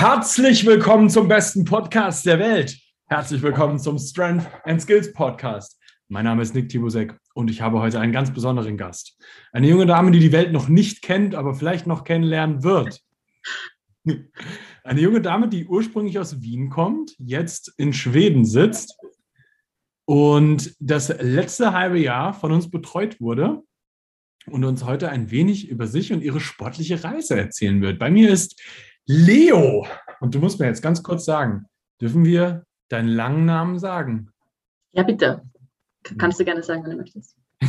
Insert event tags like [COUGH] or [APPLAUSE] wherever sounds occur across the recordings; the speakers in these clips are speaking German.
Herzlich willkommen zum besten Podcast der Welt. Herzlich willkommen zum Strength and Skills Podcast. Mein Name ist Nick Tibusek und ich habe heute einen ganz besonderen Gast. Eine junge Dame, die die Welt noch nicht kennt, aber vielleicht noch kennenlernen wird. Eine junge Dame, die ursprünglich aus Wien kommt, jetzt in Schweden sitzt und das letzte halbe Jahr von uns betreut wurde und uns heute ein wenig über sich und ihre sportliche Reise erzählen wird. Bei mir ist Leo. Und du musst mir jetzt ganz kurz sagen, dürfen wir deinen langen Namen sagen? Ja, bitte. Kannst du gerne sagen, wenn du möchtest. [LAUGHS]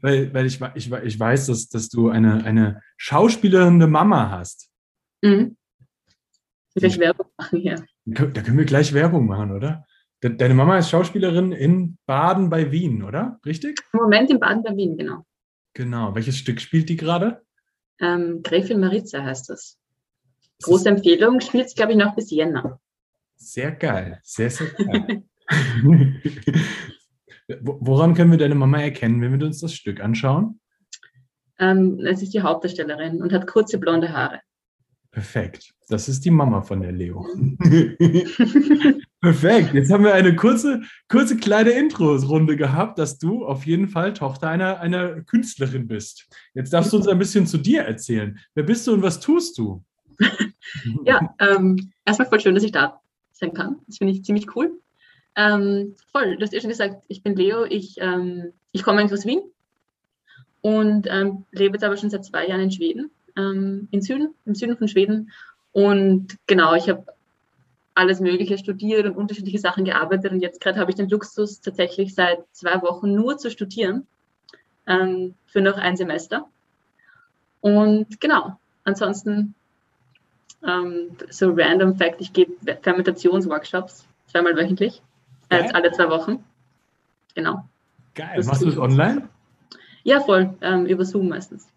weil weil ich, ich, ich weiß, dass, dass du eine, eine schauspielerende Mama hast. Mhm. Gleich Werbung machen hier. Da können wir gleich Werbung machen, oder? Deine Mama ist Schauspielerin in Baden bei Wien, oder? Richtig? Im Moment in Baden bei Wien, genau. Genau. Welches Stück spielt die gerade? Ähm, Gräfin Maritza heißt das. Große Empfehlung, spielt es, glaube ich, noch bis Jänner. Sehr geil. Sehr, sehr geil. [LAUGHS] Woran können wir deine Mama erkennen, wenn wir uns das Stück anschauen? Ähm, es ist die Hauptdarstellerin und hat kurze blonde Haare. Perfekt. Das ist die Mama von der Leo. [LAUGHS] [LAUGHS] Perfekt. Jetzt haben wir eine kurze, kurze kleine Intro-Runde gehabt, dass du auf jeden Fall Tochter einer, einer Künstlerin bist. Jetzt darfst du uns ein bisschen zu dir erzählen. Wer bist du und was tust du? [LAUGHS] ja, ähm, erstmal voll schön, dass ich da sein kann. Das finde ich ziemlich cool. Ähm, voll, du hast ja schon gesagt, ich bin Leo, ich, ähm, ich komme eigentlich aus Wien und ähm, lebe jetzt aber schon seit zwei Jahren in Schweden, ähm, in Süden, im Süden von Schweden. Und genau, ich habe alles Mögliche studiert und unterschiedliche Sachen gearbeitet und jetzt gerade habe ich den Luxus, tatsächlich seit zwei Wochen nur zu studieren ähm, für noch ein Semester. Und genau, ansonsten ähm, so random Fact, ich gebe Fermentationsworkshops zweimal wöchentlich äh, alle zwei Wochen. Genau. Geil. Das Machst du das online? Ja, voll. Ähm, über Zoom meistens.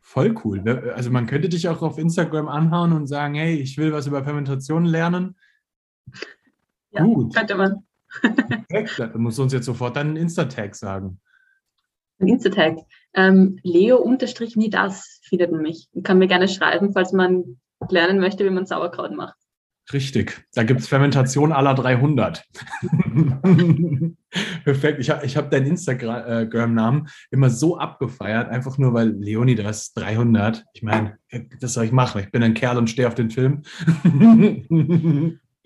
Voll cool. Also man könnte dich auch auf Instagram anhauen und sagen, hey, ich will was über Fermentation lernen. Ja, Gut. könnte man. Perfekt. Dann musst du uns jetzt sofort deinen Insta-Tag sagen. Ein Insta-Tag. Ähm, Leo-nie das findet man mich. Kann mir gerne schreiben, falls man lernen möchte, wie man Sauerkraut macht. Richtig, da gibt es Fermentation aller 300. [LAUGHS] Perfekt, ich habe ich hab deinen Instagram-Namen immer so abgefeiert, einfach nur weil Leonidas 300, ich meine, das soll ich machen, ich bin ein Kerl und stehe auf den Film.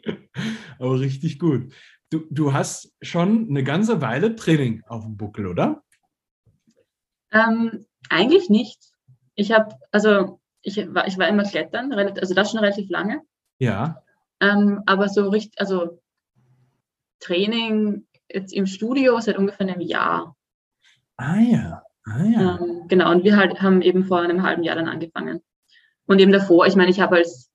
[LAUGHS] Aber richtig gut. Du, du hast schon eine ganze Weile Training auf dem Buckel, oder? Ähm, eigentlich nicht. Ich habe, also ich war, ich war immer klettern, also das schon relativ lange. Ja. Ähm, aber so richtig, also Training jetzt im Studio seit ungefähr einem Jahr. Ah ja, ah ja. Ähm, genau, und wir halt haben eben vor einem halben Jahr dann angefangen. Und eben davor, ich meine, ich habe als,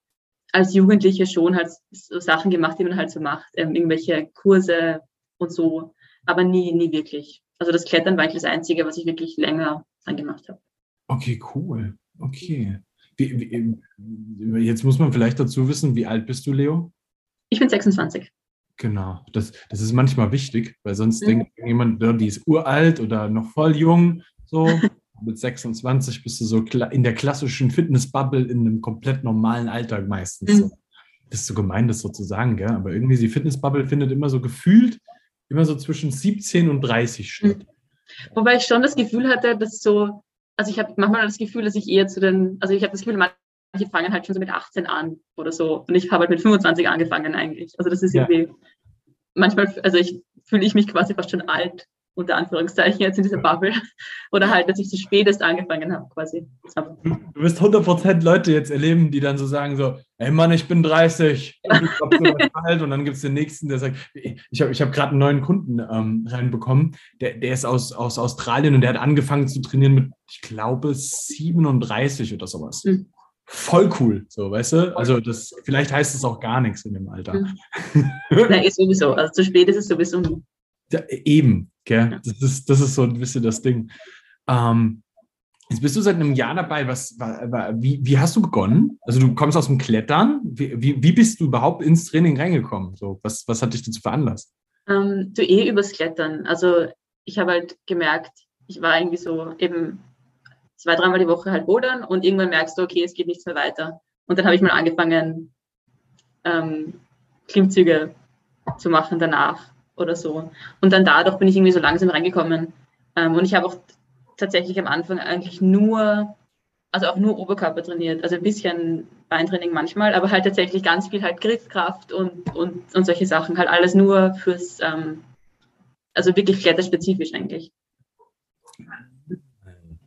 als Jugendliche schon halt so Sachen gemacht, die man halt so macht, ähm, irgendwelche Kurse und so, aber nie, nie wirklich. Also das Klettern war eigentlich das Einzige, was ich wirklich länger angemacht habe. Okay, cool. Okay. Wie, wie, jetzt muss man vielleicht dazu wissen, wie alt bist du, Leo? Ich bin 26. Genau, das, das ist manchmal wichtig, weil sonst mhm. denkt jemand, die ist uralt oder noch voll jung. So [LAUGHS] mit 26 bist du so in der klassischen Fitnessbubble in einem komplett normalen Alltag meistens. Mhm. Das ist so gemein, das so zu sagen, gell? aber irgendwie die Fitnessbubble findet immer so gefühlt immer so zwischen 17 und 30 statt. Mhm. Wobei ich schon das Gefühl hatte, dass so also ich habe manchmal das Gefühl, dass ich eher zu den, also ich habe das Gefühl, manche fangen halt schon so mit 18 an oder so und ich habe halt mit 25 angefangen eigentlich. Also das ist ja. irgendwie, manchmal, also ich fühle ich mich quasi fast schon alt, unter Anführungszeichen, jetzt in dieser Bubble. [LAUGHS] Oder halt, dass ich zu spät erst angefangen habe, quasi. Du wirst 100% Leute jetzt erleben, die dann so sagen so, ey Mann, ich bin 30. [LAUGHS] Und, dann gibt es den Nächsten, der sagt, ich habe ich hab gerade einen neuen Kunden ähm, reinbekommen, der, der ist aus, aus Australien und der hat angefangen zu trainieren mit, ich glaube, 37 oder sowas. Mhm. Voll cool, so, weißt du? Also das, vielleicht heißt es auch gar nichts in dem Alter. Mhm. Nein, ist sowieso. Also zu spät ist es sowieso nie. [LAUGHS] Ja, eben, gell? Das, ist, das ist so ein bisschen das Ding. Ähm, jetzt bist du seit einem Jahr dabei. Was, wie, wie hast du begonnen? Also du kommst aus dem Klettern. Wie, wie, wie bist du überhaupt ins Training reingekommen? So, was, was hat dich dazu veranlasst? Ähm, du eh übers Klettern. Also ich habe halt gemerkt, ich war irgendwie so eben zwei, dreimal die Woche halt bodern und irgendwann merkst du, okay, es geht nichts mehr weiter. Und dann habe ich mal angefangen, ähm, Klimmzüge zu machen danach oder so. Und dann dadurch bin ich irgendwie so langsam reingekommen. Ähm, und ich habe auch tatsächlich am Anfang eigentlich nur, also auch nur Oberkörper trainiert. Also ein bisschen Beintraining manchmal, aber halt tatsächlich ganz viel halt Griffkraft und, und, und solche Sachen. Halt alles nur fürs, ähm, also wirklich kletterspezifisch eigentlich.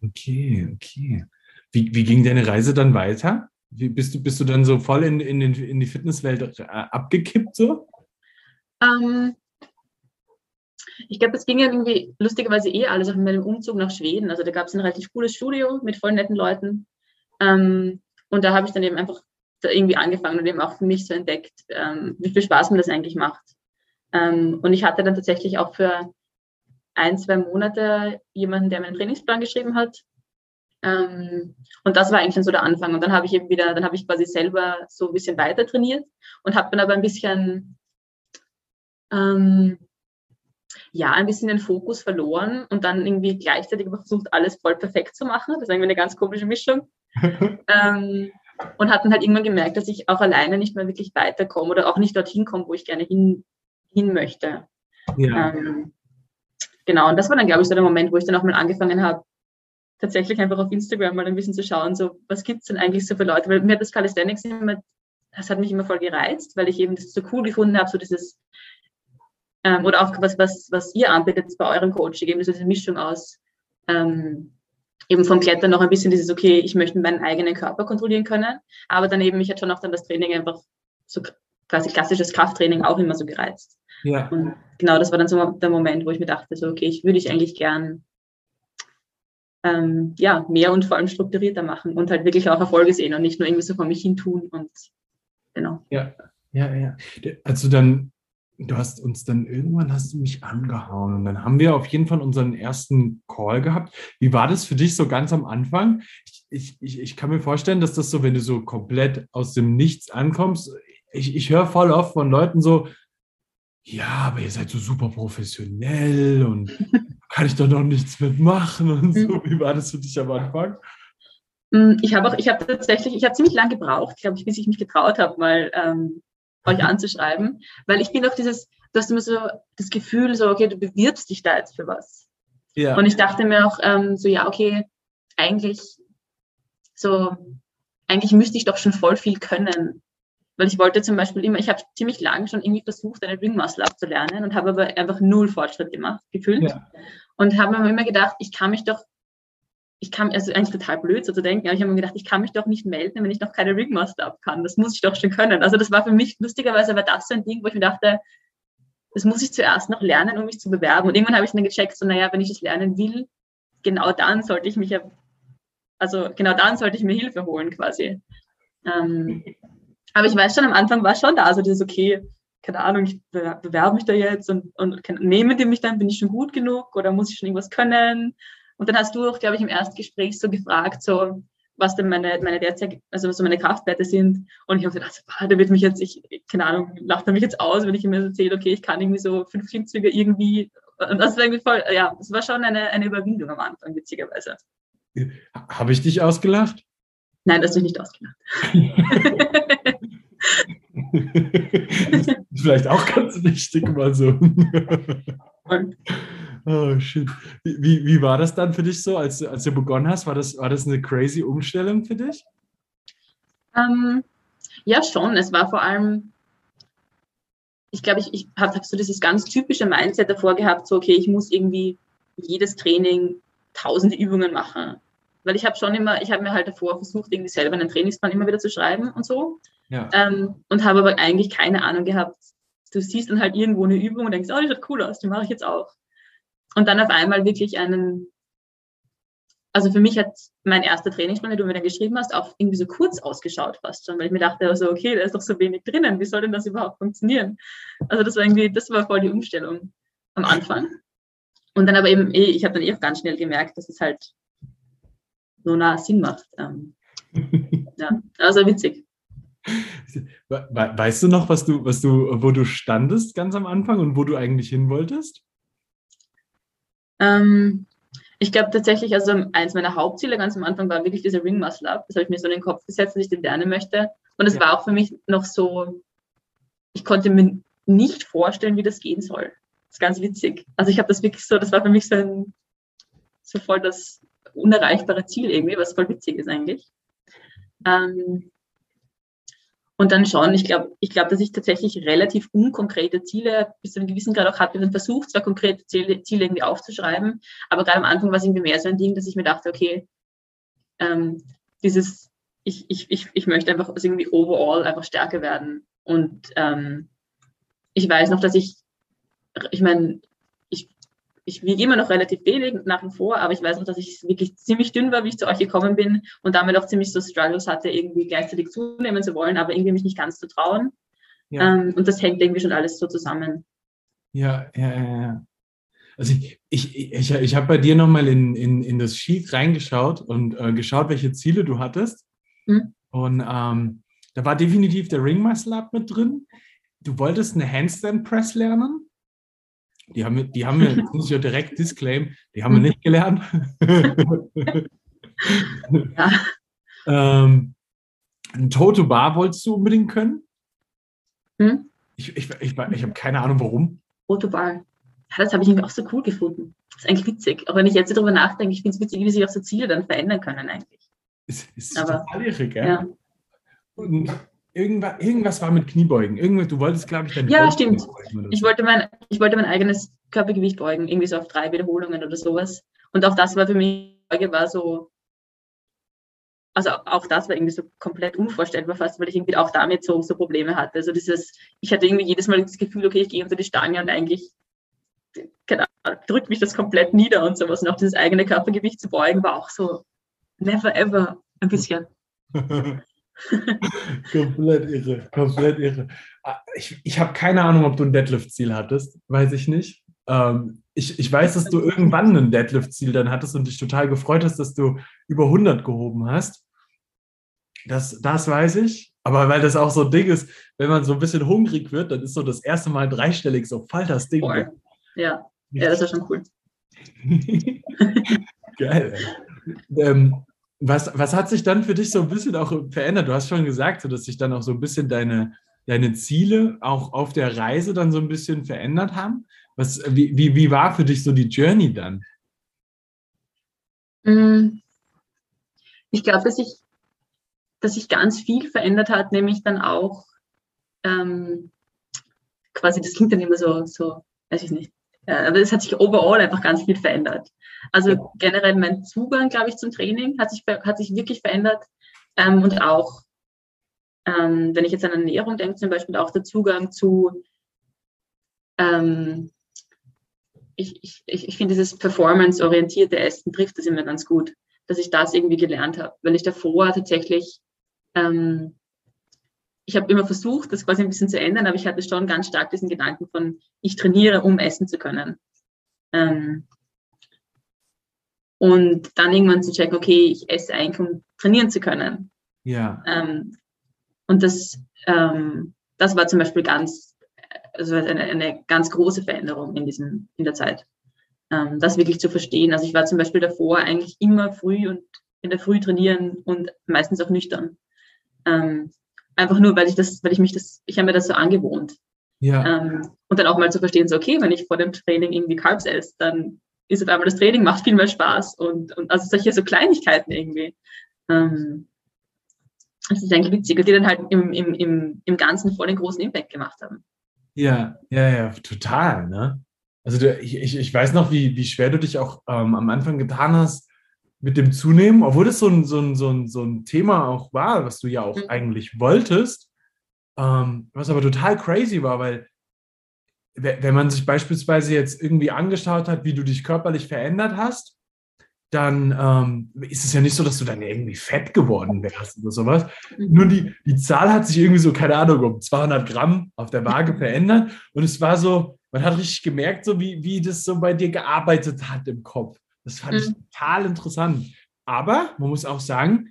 Okay, okay. Wie, wie ging deine Reise dann weiter? Wie, bist, du, bist du dann so voll in, in, den, in die Fitnesswelt äh, abgekippt so? Ähm, ich glaube, es ging ja irgendwie lustigerweise eh alles auf meinem Umzug nach Schweden. Also da gab es ein relativ cooles Studio mit voll netten Leuten. Ähm, und da habe ich dann eben einfach irgendwie angefangen und eben auch für mich so entdeckt, ähm, wie viel Spaß mir das eigentlich macht. Ähm, und ich hatte dann tatsächlich auch für ein, zwei Monate jemanden, der meinen Trainingsplan geschrieben hat. Ähm, und das war eigentlich schon so der Anfang. Und dann habe ich eben wieder, dann habe ich quasi selber so ein bisschen weiter trainiert und habe dann aber ein bisschen, ähm, ja, ein bisschen den Fokus verloren und dann irgendwie gleichzeitig versucht, alles voll perfekt zu machen. Das ist irgendwie eine ganz komische Mischung. [LAUGHS] ähm, und hat dann halt irgendwann gemerkt, dass ich auch alleine nicht mehr wirklich weiterkomme oder auch nicht dorthin komme, wo ich gerne hin, hin möchte. Ja. Ähm, genau, und das war dann, glaube ich, so der Moment, wo ich dann auch mal angefangen habe, tatsächlich einfach auf Instagram mal ein bisschen zu schauen, so was gibt es denn eigentlich so für Leute, weil mir hat das Calisthenics immer, das hat mich immer voll gereizt, weil ich eben das so cool gefunden habe, so dieses, ähm, oder auch was, was, was ihr anbietet bei eurem Coaching, eben so diese Mischung aus ähm, eben vom Klettern noch ein bisschen dieses, okay, ich möchte meinen eigenen Körper kontrollieren können, aber dann eben, mich hat schon auch dann das Training einfach so quasi klassisches Krafttraining auch immer so gereizt. Ja. Und genau das war dann so der Moment, wo ich mir dachte, so, okay, ich würde ich eigentlich gern ähm, ja, mehr und vor allem strukturierter machen und halt wirklich auch Erfolge sehen und nicht nur irgendwie so vor mich hin tun und genau. Ja, ja, ja. Also dann du hast uns dann irgendwann hast du mich angehauen und dann haben wir auf jeden Fall unseren ersten Call gehabt. Wie war das für dich so ganz am Anfang? Ich, ich, ich kann mir vorstellen, dass das so, wenn du so komplett aus dem Nichts ankommst, ich, ich höre voll oft von Leuten so, ja, aber ihr seid so super professionell und [LAUGHS] kann ich doch noch nichts mitmachen und so. Mhm. Wie war das für dich am Anfang? Mm, ich habe auch, ich habe tatsächlich, ich habe ziemlich lange gebraucht, glaube ich, bis ich mich getraut habe, mal ähm, euch mhm. anzuschreiben, weil ich bin auch dieses, du hast immer so das Gefühl, so, okay, du bewirbst dich da jetzt für was. Ja. Und ich dachte mir auch ähm, so, ja, okay, eigentlich so, eigentlich müsste ich doch schon voll viel können. Weil ich wollte zum Beispiel immer, ich habe ziemlich lange schon irgendwie versucht, eine Ring Muscle abzulernen und habe aber einfach null Fortschritt gemacht, gefühlt. Ja. Und habe mir immer gedacht, ich kann mich doch ich kann, also eigentlich total blöd so zu denken, aber ich habe mir gedacht, ich kann mich doch nicht melden, wenn ich noch keine Ringmaster ab kann. Das muss ich doch schon können. Also das war für mich, lustigerweise war das so ein Ding, wo ich mir dachte, das muss ich zuerst noch lernen, um mich zu bewerben. Und irgendwann habe ich dann gecheckt, so, naja, wenn ich das lernen will, genau dann sollte ich mich ja, also genau dann sollte ich mir Hilfe holen quasi. Ähm, aber ich weiß schon, am Anfang war schon da, also dieses, okay, keine Ahnung, ich bewerbe mich da jetzt und, und nehmen die mich dann, bin ich schon gut genug oder muss ich schon irgendwas können? Und dann hast du auch, glaube ich, im Erstgespräch so gefragt, so, was denn meine, meine derzeit, also was so meine Kraftwerte sind. Und ich habe gedacht, ah, der wird mich jetzt, ich, keine Ahnung, lacht er mich jetzt aus, wenn ich ihm erzähle, okay, ich kann irgendwie so fünf Klimmzüge irgendwie. Und das war irgendwie voll, ja, das war schon eine, eine Überwindung am Anfang, witzigerweise. Habe ich dich ausgelacht? Nein, das hast du nicht ausgelacht. [LAUGHS] Vielleicht auch ganz wichtig, mal so. Und Oh, shit. Wie, wie war das dann für dich so, als, als du begonnen hast? War das, war das eine crazy Umstellung für dich? Ähm, ja, schon. Es war vor allem, ich glaube, ich, ich habe hab so dieses ganz typische Mindset davor gehabt, so, okay, ich muss irgendwie jedes Training tausende Übungen machen. Weil ich habe schon immer, ich habe mir halt davor versucht, irgendwie selber einen Trainingsplan immer wieder zu schreiben und so. Ja. Ähm, und habe aber eigentlich keine Ahnung gehabt. Du siehst dann halt irgendwo eine Übung und denkst, oh, die sieht cool aus, die mache ich jetzt auch und dann auf einmal wirklich einen, also für mich hat mein erster Trainingsplan, den du mir dann geschrieben hast, auch irgendwie so kurz ausgeschaut fast schon, weil ich mir dachte, also okay, da ist doch so wenig drinnen, wie soll denn das überhaupt funktionieren? Also das war irgendwie, das war voll die Umstellung am Anfang. Und dann aber eben, eh, ich habe dann eh auch ganz schnell gemerkt, dass es halt nur nah Sinn macht. Ähm, [LAUGHS] ja, also witzig. Weißt du noch, was du, was du, wo du standest ganz am Anfang und wo du eigentlich hin wolltest? Ähm, Ich glaube tatsächlich, also eins meiner Hauptziele ganz am Anfang war wirklich dieser Ring Muscle Up. Das habe ich mir so in den Kopf gesetzt, dass ich den lernen möchte. Und es ja. war auch für mich noch so, ich konnte mir nicht vorstellen, wie das gehen soll. Das ist ganz witzig. Also ich habe das wirklich so, das war für mich so ein, so voll das unerreichbare Ziel irgendwie, was voll witzig ist eigentlich. Ähm, und dann schauen, ich glaube, ich glaube, dass ich tatsächlich relativ unkonkrete Ziele bis zu einem gewissen Grad auch hatte. Ich versucht, zwar konkrete Ziele, Ziele, irgendwie aufzuschreiben, aber gerade am Anfang war es irgendwie mehr so ein Ding, dass ich mir dachte, okay, ähm, dieses, ich, ich, ich, ich möchte einfach irgendwie overall einfach stärker werden. Und ähm, ich weiß noch, dass ich, ich meine, ich wiege immer noch relativ wenig nach wie vor, aber ich weiß noch, dass ich wirklich ziemlich dünn war, wie ich zu euch gekommen bin und damit auch ziemlich so Struggles hatte, irgendwie gleichzeitig zunehmen zu wollen, aber irgendwie mich nicht ganz zu trauen. Ja. Ähm, und das hängt irgendwie schon alles so zusammen. Ja, ja, ja. ja. Also ich, ich, ich, ich habe bei dir nochmal in, in, in das Sheet reingeschaut und äh, geschaut, welche Ziele du hattest. Hm. Und ähm, da war definitiv der Ring Muscle Up mit drin. Du wolltest eine Handstand Press lernen. Die haben, die haben wir, muss ich ja direkt disclaim, die haben wir nicht gelernt. [LAUGHS] ja. ähm, ein Toto Bar wolltest du unbedingt können? Hm? Ich, ich, ich, ich habe keine Ahnung, warum. Toto Bar. Ja, das habe ich irgendwie auch so cool gefunden. Das ist eigentlich witzig. Auch wenn ich jetzt darüber nachdenke, ich finde es witzig, wie sich auch so Ziele dann verändern können eigentlich. Ist, ist Aber, total irre, gell? Ja. Und irgendwas, irgendwas war mit Kniebeugen. Irgendwas, du wolltest, glaube ich, dein Ja, stimmt. Ich wollte, mein, ich wollte mein eigenes Körpergewicht beugen, irgendwie so auf drei Wiederholungen oder sowas. Und auch das war für mich, war so, also auch das war irgendwie so komplett unvorstellbar fast, weil ich irgendwie auch damit so, so Probleme hatte. Also dieses, ich hatte irgendwie jedes Mal das Gefühl, okay, ich gehe unter die Stange und eigentlich genau, drückt mich das komplett nieder und sowas. Und auch dieses eigene Körpergewicht zu beugen war auch so never ever ein bisschen. [LAUGHS] [LAUGHS] komplett irre, komplett irre. Ah, ich, ich habe keine Ahnung, ob du ein Deadlift-Ziel hattest, weiß ich nicht. Ähm, ich, ich weiß, dass du irgendwann ein Deadlift-Ziel dann hattest und dich total gefreut hast, dass du über 100 gehoben hast. Das, das weiß ich. Aber weil das auch so ein Ding ist, wenn man so ein bisschen hungrig wird, dann ist so das erste Mal dreistellig so voll das Ding. Voll. Ja. ja, das ist schon cool. [LAUGHS] Geil. Ähm, was, was hat sich dann für dich so ein bisschen auch verändert? Du hast schon gesagt, dass sich dann auch so ein bisschen deine, deine Ziele auch auf der Reise dann so ein bisschen verändert haben. Was, wie, wie, wie war für dich so die Journey dann? Mm. Ich glaube, dass sich dass sich ganz viel verändert hat, nämlich dann auch ähm, quasi, das klingt dann immer so, so weiß ich nicht, aber es hat sich overall einfach ganz viel verändert. Also generell mein Zugang, glaube ich, zum Training hat sich, hat sich wirklich verändert. Ähm, und auch, ähm, wenn ich jetzt an Ernährung denke, zum Beispiel auch der Zugang zu, ähm, ich, ich, ich finde dieses performance-orientierte Essen trifft das immer ganz gut, dass ich das irgendwie gelernt habe. Weil ich davor tatsächlich, ähm, ich habe immer versucht, das quasi ein bisschen zu ändern, aber ich hatte schon ganz stark diesen Gedanken von, ich trainiere, um essen zu können. Ähm, und dann irgendwann zu checken, okay, ich esse eigentlich, um trainieren zu können. Ja. Ähm, und das, ähm, das war zum Beispiel ganz, also eine, eine ganz große Veränderung in, diesem, in der Zeit. Ähm, das wirklich zu verstehen. Also ich war zum Beispiel davor eigentlich immer früh und in der Früh trainieren und meistens auch nüchtern. Ähm, einfach nur, weil ich das, weil ich mich das, ich habe mir das so angewohnt. Ja. Ähm, und dann auch mal zu verstehen, so okay, wenn ich vor dem Training irgendwie Carbs esse, dann ist auf einmal das Training macht viel mehr Spaß und, und also solche so Kleinigkeiten irgendwie. Ähm, das ist eigentlich witzig, die dann halt im, im, im, im Ganzen voll den großen Impact gemacht haben. Ja, ja, ja, total, ne? Also du, ich, ich, ich weiß noch, wie, wie schwer du dich auch ähm, am Anfang getan hast mit dem Zunehmen, obwohl das so ein, so ein, so ein, so ein Thema auch war, was du ja auch mhm. eigentlich wolltest, ähm, was aber total crazy war, weil wenn man sich beispielsweise jetzt irgendwie angeschaut hat, wie du dich körperlich verändert hast, dann ähm, ist es ja nicht so, dass du dann irgendwie fett geworden wärst oder sowas. Mhm. Nur die, die Zahl hat sich irgendwie so, keine Ahnung, um 200 Gramm auf der Waage [LAUGHS] verändert. Und es war so, man hat richtig gemerkt, so wie, wie das so bei dir gearbeitet hat im Kopf. Das fand mhm. ich total interessant. Aber man muss auch sagen,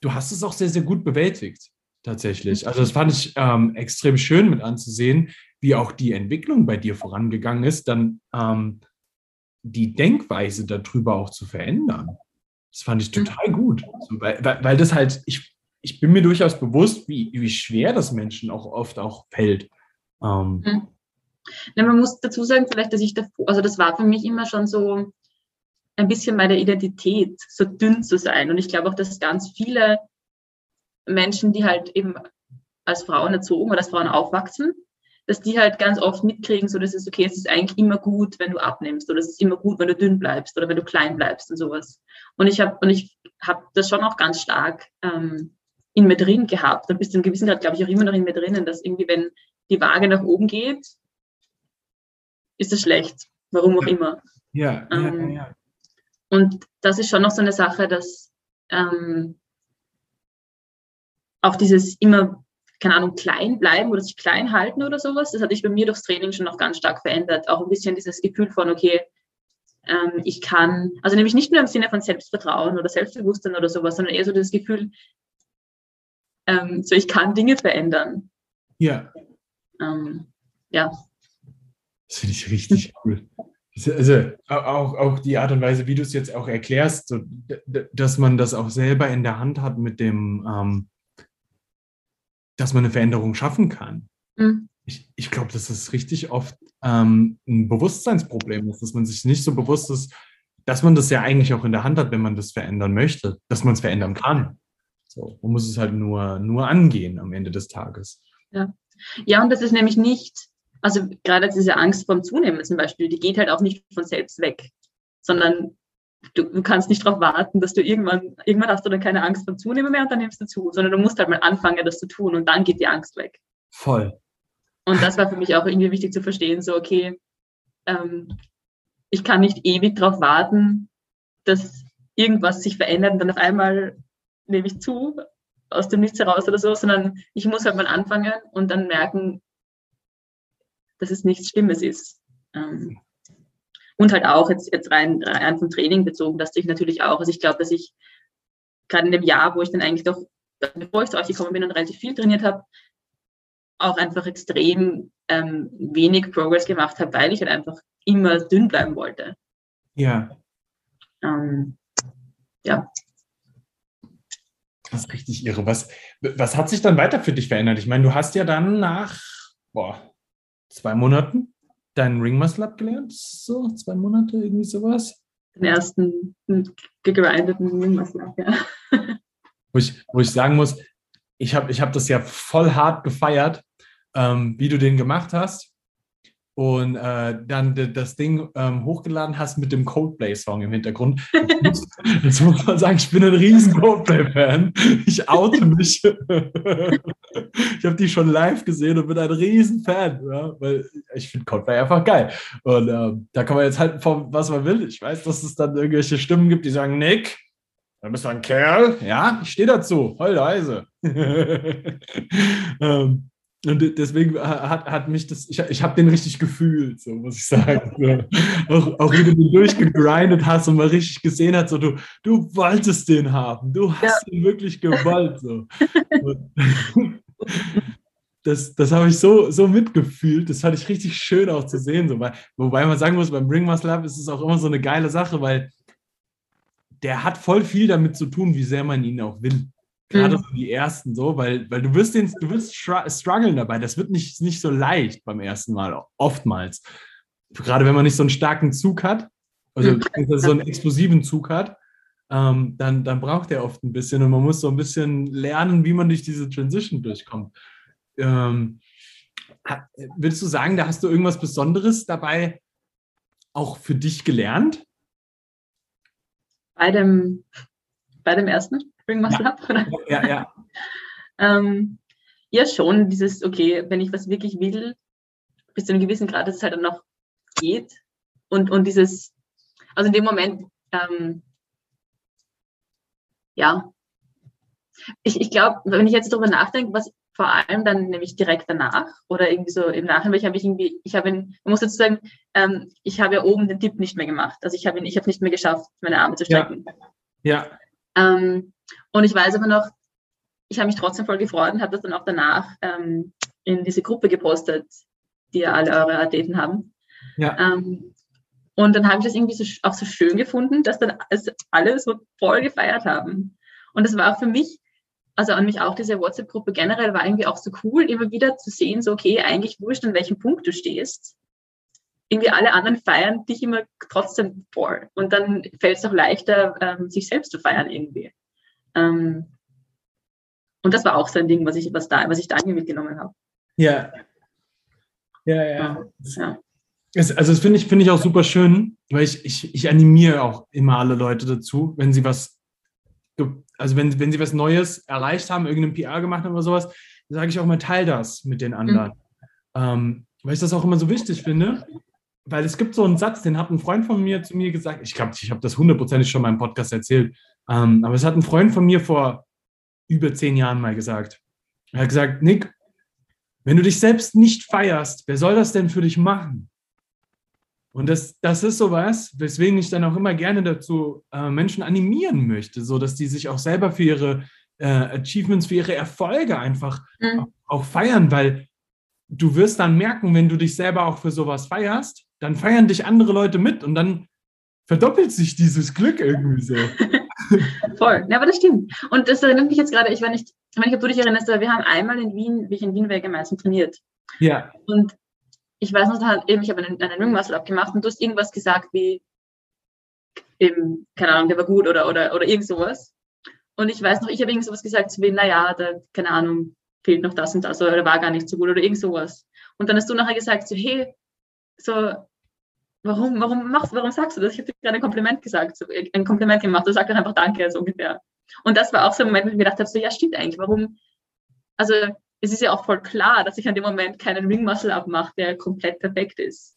du hast es auch sehr, sehr gut bewältigt, tatsächlich. Also das fand ich ähm, extrem schön mit anzusehen, wie auch die Entwicklung bei dir vorangegangen ist, dann ähm, die Denkweise darüber auch zu verändern. Das fand ich total gut. So, weil, weil, weil das halt, ich, ich bin mir durchaus bewusst, wie, wie schwer das Menschen auch oft auch fällt. Ähm, mhm. Man muss dazu sagen, vielleicht, dass ich davor, also das war für mich immer schon so ein bisschen meine Identität, so dünn zu sein. Und ich glaube auch, dass ganz viele Menschen, die halt eben als Frauen erzogen oder als Frauen aufwachsen, dass die halt ganz oft mitkriegen, so dass es okay, es ist eigentlich immer gut, wenn du abnimmst oder es ist immer gut, wenn du dünn bleibst oder wenn du klein bleibst und sowas. Und ich habe und ich habe das schon auch ganz stark ähm, in mir drin gehabt und bis zu einem gewissen Grad glaube ich auch immer noch in mir drinnen, dass irgendwie wenn die Waage nach oben geht, ist das schlecht, warum auch immer. Ja, ähm, ja, ja. Und das ist schon noch so eine Sache, dass ähm, auch dieses immer keine Ahnung, klein bleiben oder sich klein halten oder sowas. Das hat sich bei mir durchs Training schon noch ganz stark verändert. Auch ein bisschen dieses Gefühl von, okay, ähm, ich kann, also nämlich nicht nur im Sinne von Selbstvertrauen oder Selbstbewusstsein oder sowas, sondern eher so das Gefühl, ähm, so ich kann Dinge verändern. Ja. Ähm, ja. Das finde ich richtig cool. Also auch, auch die Art und Weise, wie du es jetzt auch erklärst, so, dass man das auch selber in der Hand hat mit dem, ähm, dass man eine Veränderung schaffen kann. Mhm. Ich, ich glaube, dass das richtig oft ähm, ein Bewusstseinsproblem ist, dass man sich nicht so bewusst ist, dass man das ja eigentlich auch in der Hand hat, wenn man das verändern möchte, dass man es verändern kann. So, man muss es halt nur, nur angehen am Ende des Tages. Ja. ja, und das ist nämlich nicht, also gerade diese Angst vom Zunehmen zum Beispiel, die geht halt auch nicht von selbst weg, sondern du, du kannst nicht darauf warten, dass du irgendwann, irgendwann hast du dann keine Angst vor Zunehmen mehr und dann nimmst du zu, sondern du musst halt mal anfangen, das zu tun und dann geht die Angst weg. Voll. Und das war für mich auch irgendwie wichtig zu verstehen, so, okay, ähm, ich kann nicht ewig darauf warten, dass irgendwas sich verändert und dann auf einmal nehme ich zu aus dem Nichts heraus oder so, sondern ich muss halt mal anfangen und dann merken, dass es nichts Schlimmes ist. Ähm, und halt auch jetzt, jetzt rein, rein vom Training bezogen, dass ich natürlich auch, also ich glaube, dass ich gerade in dem Jahr, wo ich dann eigentlich doch, bevor ich zu euch gekommen bin und relativ viel trainiert habe, auch einfach extrem ähm, wenig Progress gemacht habe, weil ich halt einfach immer dünn bleiben wollte. Ja. Ähm, ja. Das ist richtig irre. Was, was hat sich dann weiter für dich verändert? Ich meine, du hast ja dann nach boah, zwei Monaten deinen Ring Muscle abgelernt? So, zwei Monate, irgendwie sowas? Den ersten gegrindeten Ring Muscle ab, ja. Wo ich, wo ich sagen muss, ich habe ich hab das ja voll hart gefeiert, ähm, wie du den gemacht hast und äh, dann das Ding ähm, hochgeladen hast mit dem Coldplay-Song im Hintergrund. [LAUGHS] Jetzt muss man sagen, ich bin ein riesen Coldplay-Fan. Ich oute mich. [LAUGHS] ich habe die schon live gesehen und bin ein riesen Fan, ja, weil ich finde Coldplay einfach geil. Und äh, da kann man jetzt halten, von was man will. Ich weiß, dass es dann irgendwelche Stimmen gibt, die sagen, Nick, dann bist du ein Kerl. Ja, ich stehe dazu, voll leise. [LAUGHS] ähm, und deswegen hat, hat mich das, ich, ich habe den richtig gefühlt, so muss ich sagen. So. Auch, auch wie du den durchgegrindet hast und mal richtig gesehen hast, so du, du wolltest den haben, du hast ja. ihn wirklich gewollt. So. [LAUGHS] das, das habe ich so, so mitgefühlt, das fand ich richtig schön auch zu sehen. So. Wobei man sagen muss, beim Bring Muscle Up ist es auch immer so eine geile Sache, weil der hat voll viel damit zu tun, wie sehr man ihn auch will. Gerade mhm. so die ersten so, weil, weil du wirst den, du wirst strugglen dabei. Das wird nicht, nicht so leicht beim ersten Mal, oftmals. Gerade wenn man nicht so einen starken Zug hat, also mhm. so einen explosiven Zug hat, ähm, dann, dann braucht er oft ein bisschen und man muss so ein bisschen lernen, wie man durch diese Transition durchkommt. Ähm, willst du sagen, da hast du irgendwas Besonderes dabei auch für dich gelernt? Bei dem, bei dem ersten? Bring Muscle ja. Up, oder? Ja, ja. [LAUGHS] ähm, ja, schon, dieses, okay, wenn ich was wirklich will, bis zu einem gewissen Grad, dass es halt dann noch geht. Und, und dieses, also in dem Moment, ähm, ja, ich, ich glaube, wenn ich jetzt darüber nachdenke, was vor allem dann nämlich direkt danach oder irgendwie so im Nachhinein, ich habe ich irgendwie, ich habe man muss dazu sagen, ähm, ich habe ja oben den Tipp nicht mehr gemacht. Also ich habe ihn, ich habe nicht mehr geschafft, meine Arme zu strecken. Ja. ja. Ähm, und ich weiß aber noch, ich habe mich trotzdem voll gefreut und habe das dann auch danach ähm, in diese Gruppe gepostet, die ja alle eure Athleten haben. Ja. Ähm, Und dann habe ich das irgendwie so, auch so schön gefunden, dass dann alle so voll gefeiert haben. Und das war auch für mich, also an mich auch diese WhatsApp-Gruppe generell war irgendwie auch so cool, immer wieder zu sehen, so okay, eigentlich wurscht, an welchem Punkt du stehst. Irgendwie alle anderen feiern dich immer trotzdem voll. Und dann fällt es auch leichter, ähm, sich selbst zu feiern irgendwie. Ähm, und das war auch so ein Ding, was ich, was da, was ich da irgendwie mitgenommen habe. Ja. Ja, ja. ja. Es, also das finde ich, finde ich auch super schön, weil ich, ich, ich animiere auch immer alle Leute dazu, wenn sie was, also wenn, wenn sie was Neues erreicht haben, irgendeinen PR gemacht haben oder sowas, sage ich auch mal, teil das mit den anderen. Mhm. Ähm, weil ich das auch immer so wichtig finde, weil es gibt so einen Satz, den hat ein Freund von mir zu mir gesagt, ich glaube, ich habe das hundertprozentig schon mal im Podcast erzählt, ähm, aber es hat ein Freund von mir vor über zehn Jahren mal gesagt. Er hat gesagt, Nick, wenn du dich selbst nicht feierst, wer soll das denn für dich machen? Und das, das ist sowas, weswegen ich dann auch immer gerne dazu äh, Menschen animieren möchte, so dass die sich auch selber für ihre äh, Achievements, für ihre Erfolge einfach mhm. auch, auch feiern, weil du wirst dann merken, wenn du dich selber auch für sowas feierst, dann feiern dich andere Leute mit und dann verdoppelt sich dieses Glück irgendwie so. [LAUGHS] Voll, ja, aber das stimmt. Und das erinnert mich jetzt gerade, ich war nicht, ich meine, ich ob du dich erinnerst, aber wir haben einmal in Wien, wie ich in Wien war, gemeinsam trainiert. Ja. Und ich weiß noch, da eben, ich habe einen, einen Ringmuscle abgemacht und du hast irgendwas gesagt wie, eben, keine Ahnung, der war gut oder, oder, oder irgend sowas. Und ich weiß noch, ich habe irgend sowas gesagt, so wie, naja, da, keine Ahnung, fehlt noch das und das oder war gar nicht so gut oder irgend sowas. Und dann hast du nachher gesagt, so, hey, so, warum, warum machst, warum sagst du das? Ich habe dir gerade ein Kompliment gesagt, so, ein Kompliment gemacht. Du sagst dann einfach Danke, so ungefähr. Und das war auch so ein Moment, wo ich mir gedacht habe, so, ja, stimmt eigentlich, warum, also, es ist ja auch voll klar, dass ich an dem Moment keinen Ring abmache, der komplett perfekt ist,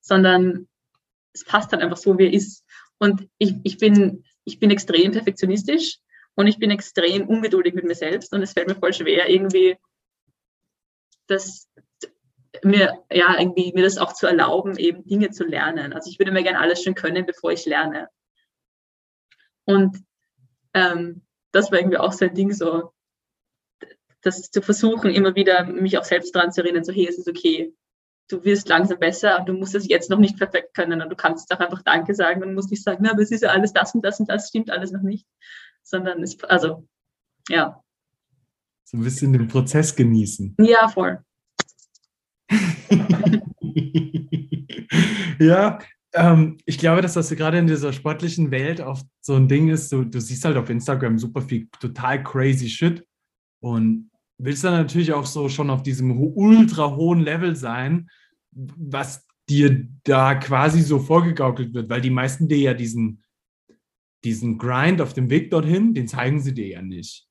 sondern es passt dann einfach so, wie er ist. Und ich, ich, bin, ich bin extrem perfektionistisch und ich bin extrem ungeduldig mit mir selbst und es fällt mir voll schwer, irgendwie das mir ja irgendwie mir das auch zu erlauben, eben Dinge zu lernen. Also ich würde mir gerne alles schon können, bevor ich lerne. Und ähm, das war irgendwie auch so ein Ding, so das zu versuchen, immer wieder mich auch selbst daran zu erinnern, so hey, es ist okay, du wirst langsam besser und du musst es jetzt noch nicht perfekt können und du kannst auch einfach Danke sagen und musst nicht sagen, na, aber es ist ja alles das und das und das stimmt alles noch nicht, sondern es, also, ja. So ein bisschen den Prozess genießen. [LAUGHS] Ja, voll. ja, ähm, ich glaube, dass das gerade in dieser sportlichen Welt oft so ein Ding ist, so, du siehst halt auf Instagram super viel total crazy Shit und willst dann natürlich auch so schon auf diesem ultra hohen Level sein, was dir da quasi so vorgegaukelt wird, weil die meisten dir ja diesen, diesen Grind auf dem Weg dorthin, den zeigen sie dir ja nicht.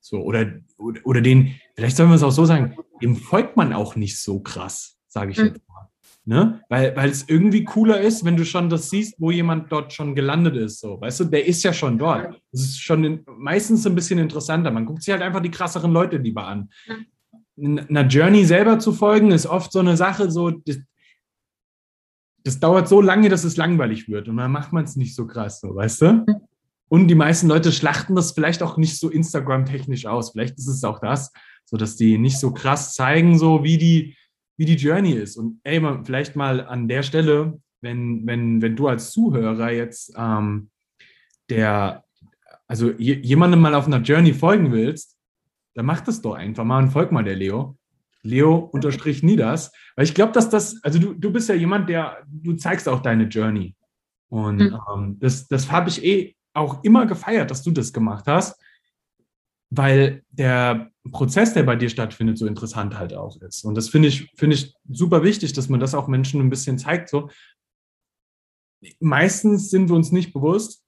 So, oder, oder, oder den, vielleicht sollen wir es auch so sagen, dem folgt man auch nicht so krass, sage ich mhm. jetzt mal. Ne? Weil, weil es irgendwie cooler ist, wenn du schon das siehst, wo jemand dort schon gelandet ist. So, weißt du, der ist ja schon dort. Das ist schon in, meistens ein bisschen interessanter. Man guckt sich halt einfach die krasseren Leute lieber an. In einer Journey selber zu folgen, ist oft so eine Sache, so, das, dauert so lange, dass es langweilig wird. Und dann macht man es nicht so krass, so, weißt du? Und die meisten Leute schlachten das vielleicht auch nicht so Instagram-technisch aus. Vielleicht ist es auch das, so dass die nicht so krass zeigen, so wie die, wie die Journey ist. Und ey, man, vielleicht mal an der Stelle, wenn, wenn, wenn du als Zuhörer jetzt ähm, der, also jemandem mal auf einer Journey folgen willst, dann mach das doch einfach mal und folg mal der Leo. Leo unterstrich nie das. Weil ich glaube, dass das, also du, du bist ja jemand, der, du zeigst auch deine Journey. Und mhm. ähm, das, das habe ich eh auch immer gefeiert, dass du das gemacht hast, weil der Prozess, der bei dir stattfindet, so interessant halt auch ist. Und das finde ich, finde ich super wichtig, dass man das auch Menschen ein bisschen zeigt. So. Meistens sind wir uns nicht bewusst,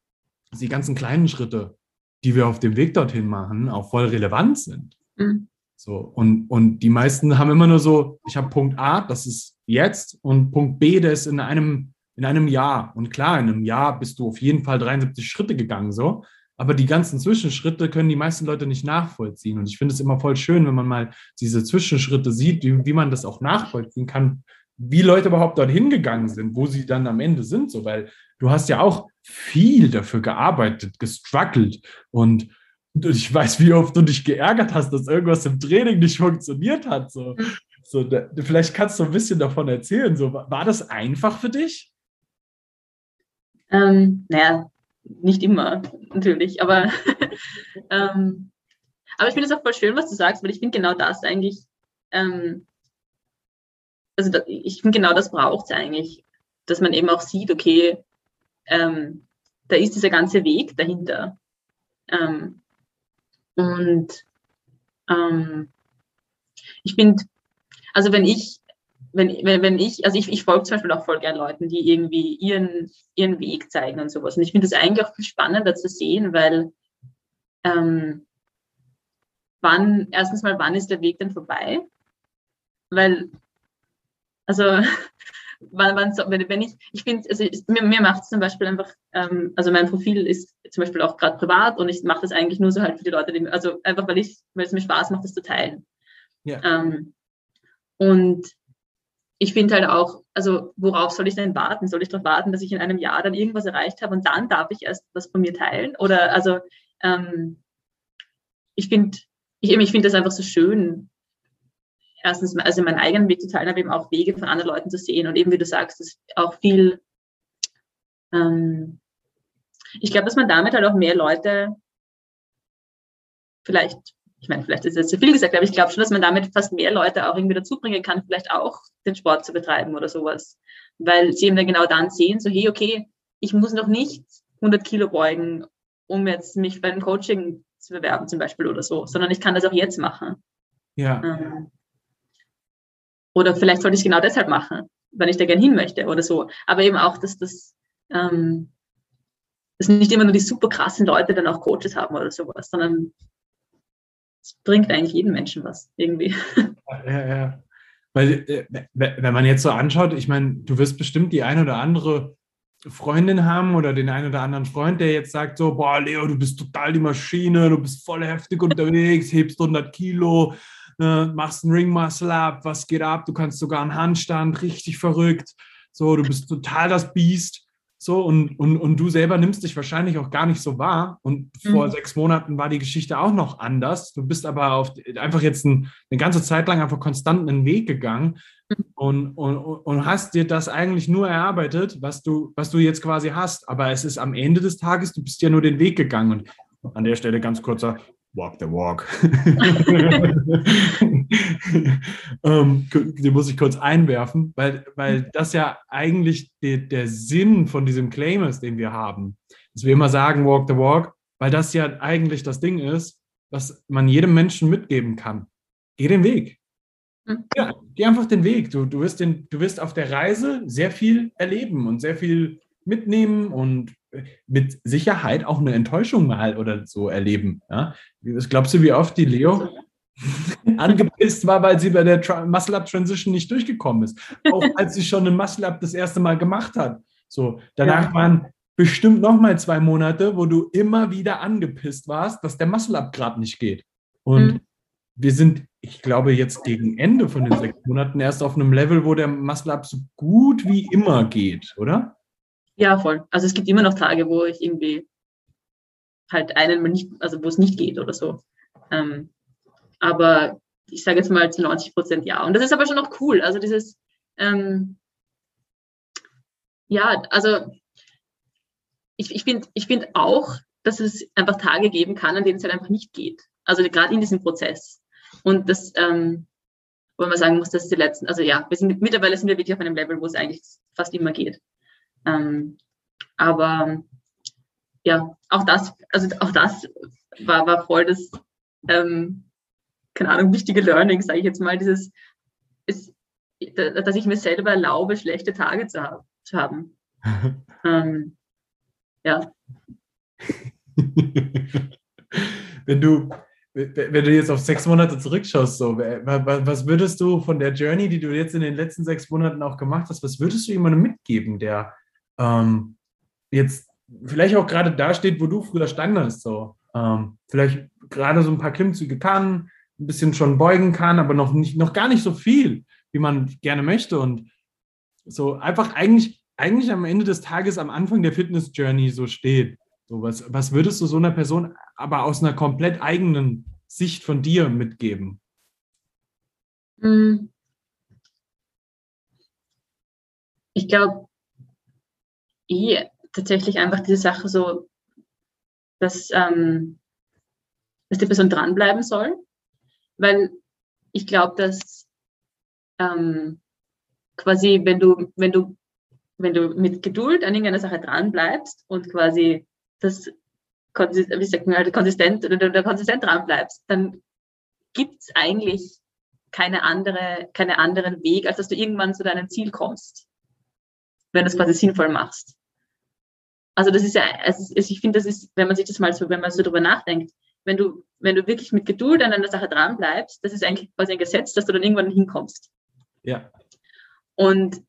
dass die ganzen kleinen Schritte, die wir auf dem Weg dorthin machen, auch voll relevant sind. Mhm. So, und, und die meisten haben immer nur so, ich habe Punkt A, das ist jetzt, und Punkt B, der ist in einem in einem Jahr. Und klar, in einem Jahr bist du auf jeden Fall 73 Schritte gegangen, so. Aber die ganzen Zwischenschritte können die meisten Leute nicht nachvollziehen. Und ich finde es immer voll schön, wenn man mal diese Zwischenschritte sieht, wie, wie man das auch nachvollziehen kann, wie Leute überhaupt dorthin gegangen sind, wo sie dann am Ende sind, so, weil du hast ja auch viel dafür gearbeitet, gestruggelt und ich weiß, wie oft du dich geärgert hast, dass irgendwas im Training nicht funktioniert hat. So. So, da, vielleicht kannst du ein bisschen davon erzählen. So, war das einfach für dich? Ähm, naja, nicht immer, natürlich, aber, [LAUGHS] ähm, aber ich finde es auch voll schön, was du sagst, weil ich finde genau das eigentlich, ähm, also da, ich finde genau das braucht es eigentlich, dass man eben auch sieht, okay, ähm, da ist dieser ganze Weg dahinter. Ähm, und ähm, ich finde, also wenn ich, wenn, wenn, wenn ich, also ich, ich folge zum Beispiel auch voll gern Leuten, die irgendwie ihren, ihren Weg zeigen und sowas. Und ich finde das eigentlich auch viel spannender zu sehen, weil ähm, wann, erstens mal, wann ist der Weg denn vorbei? Weil, also [LAUGHS] wann, wann, wenn, ich, ich finde, also mir, mir macht es zum Beispiel einfach, ähm, also mein Profil ist zum Beispiel auch gerade privat und ich mache das eigentlich nur so halt für die Leute, die, also einfach weil ich, weil es mir Spaß macht, das zu teilen. Ja. Ähm, und ich finde halt auch, also worauf soll ich denn warten? Soll ich darauf warten, dass ich in einem Jahr dann irgendwas erreicht habe und dann darf ich erst was von mir teilen? Oder also ähm, ich finde, ich, ich finde das einfach so schön, erstens, also meinen eigenen Weg zu teilen, aber eben auch Wege von anderen Leuten zu sehen und eben, wie du sagst, das auch viel, ähm, ich glaube, dass man damit halt auch mehr Leute vielleicht, ich meine, vielleicht ist es zu viel gesagt, aber ich glaube schon, dass man damit fast mehr Leute auch irgendwie dazu bringen kann, vielleicht auch den Sport zu betreiben oder sowas, weil sie eben dann genau dann sehen, so, hey, okay, ich muss noch nicht 100 Kilo beugen, um jetzt mich bei einem Coaching zu bewerben zum Beispiel oder so, sondern ich kann das auch jetzt machen. Ja. Ähm, oder vielleicht sollte ich es genau deshalb machen, wenn ich da gern hin möchte oder so. Aber eben auch, dass das ähm, dass nicht immer nur die super krassen Leute dann auch Coaches haben oder sowas, sondern es bringt eigentlich jedem Menschen was irgendwie. [LAUGHS] Ja, ja. Weil, äh, wenn man jetzt so anschaut, ich meine, du wirst bestimmt die eine oder andere Freundin haben oder den einen oder anderen Freund, der jetzt sagt so, boah, Leo, du bist total die Maschine, du bist voll heftig [LAUGHS] unterwegs, hebst 100 Kilo, äh, machst einen Ring Muscle Up, was geht ab? Du kannst sogar einen Handstand, richtig verrückt. So, du bist total das Biest. So, und, und, und du selber nimmst dich wahrscheinlich auch gar nicht so wahr. Und vor mhm. sechs Monaten war die Geschichte auch noch anders. Du bist aber auf, einfach jetzt ein, eine ganze Zeit lang einfach konstant einen Weg gegangen mhm. und, und, und hast dir das eigentlich nur erarbeitet, was du, was du jetzt quasi hast. Aber es ist am Ende des Tages, du bist ja nur den Weg gegangen. Und an der Stelle ganz kurzer Walk the Walk. [LAUGHS] ähm, den muss ich kurz einwerfen, weil, weil das ja eigentlich die, der Sinn von diesem Claim ist, den wir haben. Dass wir immer sagen, Walk the Walk, weil das ja eigentlich das Ding ist, was man jedem Menschen mitgeben kann. Geh den Weg. Hm. Ja, geh einfach den Weg. Du, du, wirst den, du wirst auf der Reise sehr viel erleben und sehr viel mitnehmen und mit Sicherheit auch eine Enttäuschung mal oder so erleben. Ja? Was glaubst du, wie oft die Leo [LAUGHS] angepisst war, weil sie bei der Muscle-Up Transition nicht durchgekommen ist? Auch als sie schon ein Muscle-Up das erste Mal gemacht hat. So, danach ja. waren bestimmt noch mal zwei Monate, wo du immer wieder angepisst warst, dass der Muscle-Up gerade nicht geht. Und mhm. wir sind, ich glaube, jetzt gegen Ende von den sechs Monaten erst auf einem Level, wo der Muscle-Up so gut wie immer geht, oder? Ja, voll. Also es gibt immer noch Tage, wo ich irgendwie halt einen nicht, also wo es nicht geht oder so. Ähm, aber ich sage jetzt mal zu 90 Prozent ja. Und das ist aber schon noch cool. Also dieses, ähm, ja, also ich, ich finde ich find auch, dass es einfach Tage geben kann, an denen es halt einfach nicht geht. Also gerade in diesem Prozess. Und das, ähm, wo man sagen muss, dass die letzten, also ja, wir sind mittlerweile sind wir wirklich auf einem Level, wo es eigentlich fast immer geht. Ähm, aber ja, auch das, also auch das war, war voll das, ähm, keine Ahnung, wichtige Learning, sage ich jetzt mal, dieses, ist, dass ich mir selber erlaube, schlechte Tage zu, ha zu haben. [LAUGHS] ähm, ja. [LAUGHS] Wenn du, wenn du jetzt auf sechs Monate zurückschaust, so, was würdest du von der Journey, die du jetzt in den letzten sechs Monaten auch gemacht hast, was würdest du jemandem mitgeben, der ähm, jetzt vielleicht auch gerade da steht, wo du früher standest. So. Ähm, vielleicht gerade so ein paar Klimmzüge kann, ein bisschen schon beugen kann, aber noch, nicht, noch gar nicht so viel, wie man gerne möchte. Und so einfach eigentlich, eigentlich am Ende des Tages am Anfang der Fitness-Journey so steht. So, was, was würdest du so einer Person aber aus einer komplett eigenen Sicht von dir mitgeben? Hm. Ich glaube, eh, tatsächlich einfach diese Sache so, dass, ähm, dass die Person dranbleiben soll, weil ich glaube, dass ähm, quasi, wenn du, wenn du, wenn du mit Geduld an irgendeiner Sache dranbleibst und quasi das wie sagt man, halt konsistent oder der konsistent dran dann gibt es eigentlich keine andere, keine anderen Weg, als dass du irgendwann zu deinem Ziel kommst, wenn du es quasi sinnvoll machst. Also das ist ja, also ich finde, das ist, wenn man sich das mal so, wenn man so drüber nachdenkt, wenn du, wenn du wirklich mit Geduld an einer Sache dran bleibst, das ist eigentlich quasi ein Gesetz, dass du dann irgendwann hinkommst. Ja. Und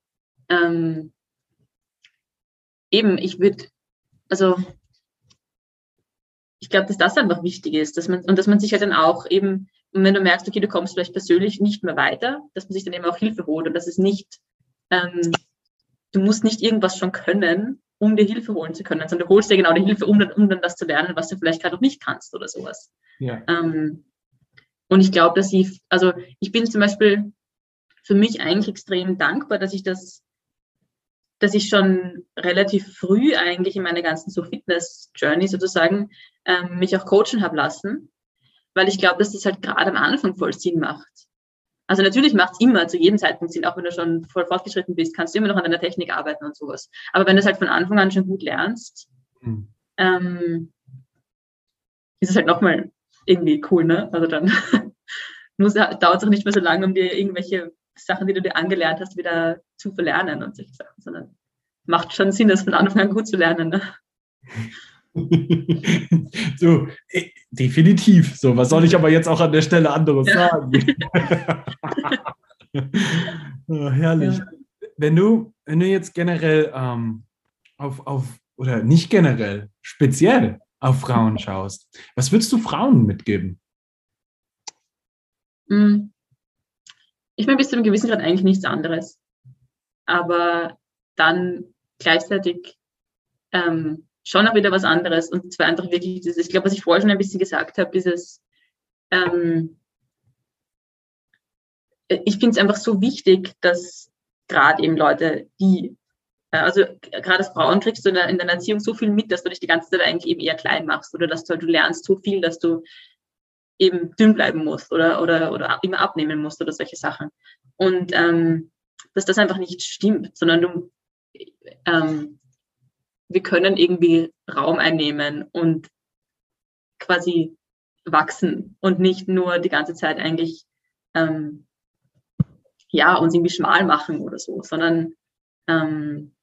ähm, eben, ich würde, also ich glaube, dass das einfach wichtig ist, dass man, und dass man sich halt dann auch eben, wenn du merkst, okay, du kommst vielleicht persönlich nicht mehr weiter, dass man sich dann eben auch Hilfe holt und dass es nicht, ähm, du musst nicht irgendwas schon können, um dir Hilfe holen zu können, sondern du holst dir genau die Hilfe, um dann, um dann das zu lernen, was du vielleicht gerade noch nicht kannst oder sowas. Ja. Ähm, und ich glaube, dass ich, also ich bin zum Beispiel für mich eigentlich extrem dankbar, dass ich das dass ich schon relativ früh eigentlich in meiner ganzen so Fitness-Journey sozusagen ähm, mich auch coachen habe lassen, weil ich glaube, dass das halt gerade am Anfang voll Sinn macht. Also natürlich macht es immer zu jedem Zeitpunkt Sinn, auch wenn du schon voll fortgeschritten bist, kannst du immer noch an deiner Technik arbeiten und sowas. Aber wenn du es halt von Anfang an schon gut lernst, mhm. ähm, ist es halt nochmal irgendwie cool, ne? Also dann [LAUGHS] dauert es auch nicht mehr so lange, um dir irgendwelche Sachen, die du dir angelernt hast, wieder zu verlernen und solche Sachen, sondern macht schon Sinn, das von Anfang an gut zu lernen. Ne? [LAUGHS] [LAUGHS] so, äh, definitiv. So, was soll ich aber jetzt auch an der Stelle anderes ja. sagen? oh, [LAUGHS] [LAUGHS] herrlich. Ja. Wenn du, wenn du jetzt generell ähm, auf, auf, oder nicht generell, speziell auf Frauen schaust, was würdest du Frauen mitgeben? Hm ich meine, bis zu einem gewissen Grad eigentlich nichts anderes. Aber dann gleichzeitig ähm, schon auch wieder was anderes. Und zwar einfach wirklich dieses, ich glaube, was ich vorher schon ein bisschen gesagt habe, dieses, ähm, ich finde es einfach so wichtig, dass gerade eben Leute, die, äh, also gerade als Frauen kriegst du in, deiner Erziehung so viel mit, dass du dich die ganze Zeit eigentlich eben eher klein machst oder dass du, du lernst so viel, dass du eben dünn bleiben musst oder, oder, oder immer abnehmen musst oder solche Sachen. Und ähm, dass das einfach nicht stimmt, sondern du, ähm, wir können irgendwie Raum einnehmen und quasi wachsen und nicht nur die ganze Zeit eigentlich ähm, ja, uns irgendwie schmal machen oder so, sondern ähm,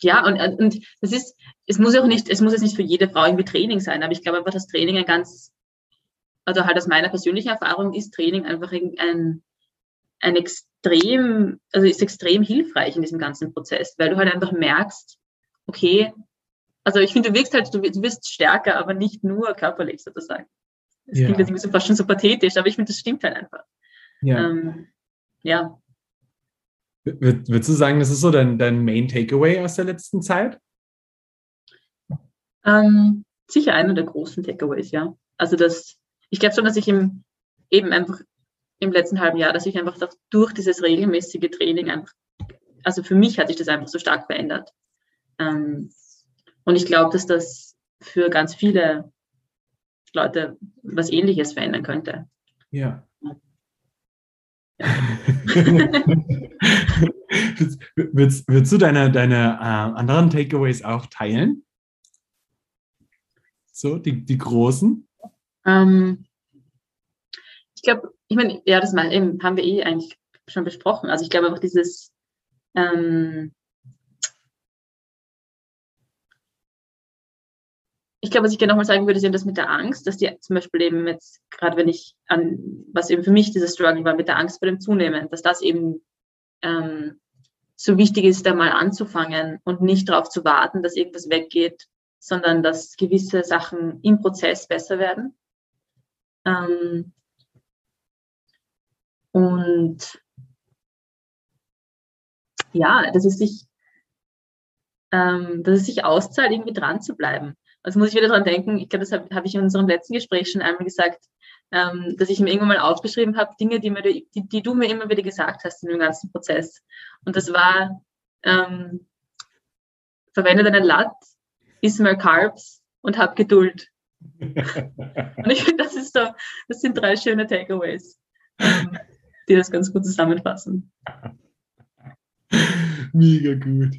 ja, und, und das ist, es muss auch nicht, es muss jetzt nicht für jede Frau irgendwie Training sein, aber ich glaube einfach, dass Training ein ganz, also halt aus meiner persönlichen Erfahrung ist Training einfach ein, ein extrem, also ist extrem hilfreich in diesem ganzen Prozess, weil du halt einfach merkst, okay, also ich finde, du wirkst halt, du, wirst stärker, aber nicht nur körperlich sozusagen. Das ja. klingt jetzt fast schon so pathetisch, aber ich finde, das stimmt halt einfach. Ja. Ähm, ja. Würdest du sagen, das ist so dein, dein Main Takeaway aus der letzten Zeit? Ähm, sicher einer der großen Takeaways, ja. Also das, ich glaube schon, dass ich im, eben einfach im letzten halben Jahr, dass ich einfach durch dieses regelmäßige Training einfach, also für mich hat sich das einfach so stark verändert. Ähm, und ich glaube, dass das für ganz viele Leute was Ähnliches verändern könnte. Ja. würdest, würdest du deine, deine äh, anderen Takeaways auch teilen? So, die, die großen? Ähm, ich glaube, ich meine, ja, das mal, eben, haben wir eh eigentlich schon besprochen. Also ich glaube einfach dieses, ähm, ich glaube, was ich gerne nochmal sagen würde, ist eben das mit der Angst, dass die zum Beispiel eben jetzt, gerade wenn ich an, was eben für mich dieses Struggle war, mit der Angst vor dem Zunehmen, dass das eben ähm, so wichtig ist, da mal anzufangen und nicht darauf zu warten, dass irgendwas weggeht, sondern dass gewisse Sachen im Prozess besser werden. Ähm, und ja, dass es sich, ähm, dass es sich auszahlt, irgendwie dran zu bleiben. Also muss ich wieder dran denken, ich glaube, das habe hab ich in unserem letzten Gespräch schon einmal gesagt, ähm, dass ich mir irgendwann mal aufgeschrieben habe, Dinge, die, mir, die, die du mir immer wieder gesagt hast in dem ganzen Prozess. Und das war, ähm, verwende deinen Lat, iss mal Carbs und hab Geduld. [LAUGHS] und ich finde, das ist so, das sind drei schöne Takeaways, ähm, [LAUGHS] die das ganz gut zusammenfassen. [LAUGHS] Mega gut.